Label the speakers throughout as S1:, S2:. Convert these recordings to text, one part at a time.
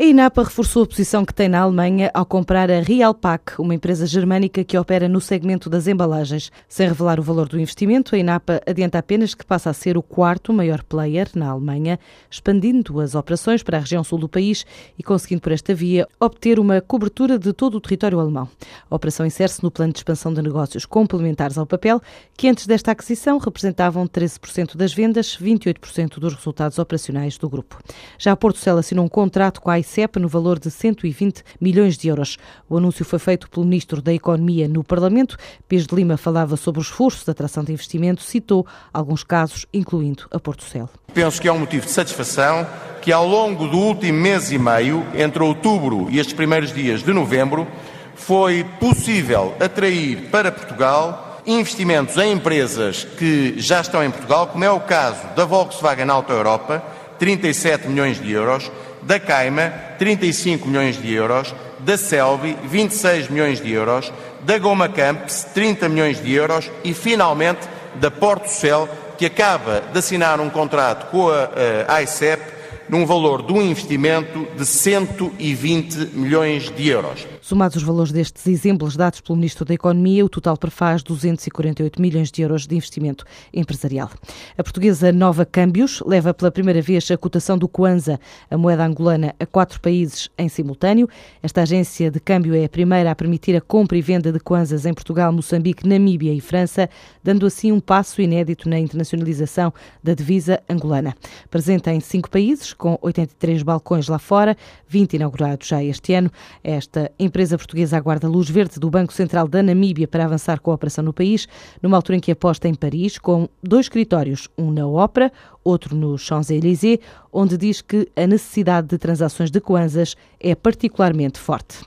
S1: A INAPA reforçou a posição que tem na Alemanha ao comprar a Realpack, uma empresa germânica que opera no segmento das embalagens. Sem revelar o valor do investimento, a INAPA adianta apenas que passa a ser o quarto maior player na Alemanha, expandindo as operações para a região sul do país e conseguindo por esta via obter uma cobertura de todo o território alemão. A operação insere-se no plano de expansão de negócios complementares ao papel, que antes desta aquisição representavam 13% das vendas, 28% dos resultados operacionais do grupo. Já a Porto Cel assinou um contrato com a ICEP no valor de 120 milhões de euros. O anúncio foi feito pelo Ministro da Economia no Parlamento. Pires de Lima falava sobre o esforço de atração de investimento, citou alguns casos, incluindo a Porto Cel.
S2: Penso que é um motivo de satisfação que ao longo do último mês e meio, entre outubro e estes primeiros dias de novembro, foi possível atrair para Portugal investimentos em empresas que já estão em Portugal, como é o caso da Volkswagen Auto Europa, 37 milhões de euros, da Caima, 35 milhões de euros, da Selvi, 26 milhões de euros, da Goma Camps, 30 milhões de euros e, finalmente, da Porto Cel, que acaba de assinar um contrato com a, a ICEP num valor de um investimento de 120 milhões de euros.
S1: Somados os valores destes exemplos dados pelo Ministro da Economia, o total prefaz 248 milhões de euros de investimento empresarial. A portuguesa Nova Câmbios leva pela primeira vez a cotação do Kwanza, a moeda angolana, a quatro países em simultâneo. Esta agência de câmbio é a primeira a permitir a compra e venda de Kwanzas em Portugal, Moçambique, Namíbia e França, dando assim um passo inédito na internacionalização da divisa angolana. Presente em cinco países, com 83 balcões lá fora, 20 inaugurados já este ano. Esta empresa portuguesa aguarda luz verde do Banco Central da Namíbia para avançar com a operação no país, numa altura em que aposta em Paris, com dois escritórios, um na Ópera, outro no Champs-Élysées, onde diz que a necessidade de transações de kwanzas é particularmente forte.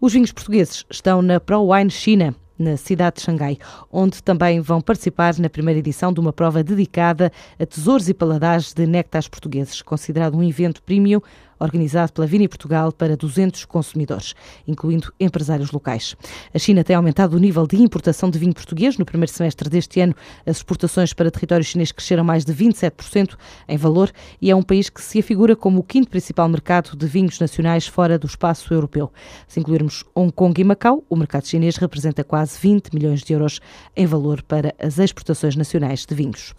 S1: Os vinhos portugueses estão na ProWine China na cidade de Xangai, onde também vão participar na primeira edição de uma prova dedicada a tesouros e paladares de néctares portugueses, considerado um evento premium organizado pela Vini Portugal para 200 consumidores, incluindo empresários locais. A China tem aumentado o nível de importação de vinho português. No primeiro semestre deste ano, as exportações para território chinês cresceram mais de 27% em valor e é um país que se afigura como o quinto principal mercado de vinhos nacionais fora do espaço europeu. Se incluirmos Hong Kong e Macau, o mercado chinês representa quase 20 milhões de euros em valor para as exportações nacionais de vinhos.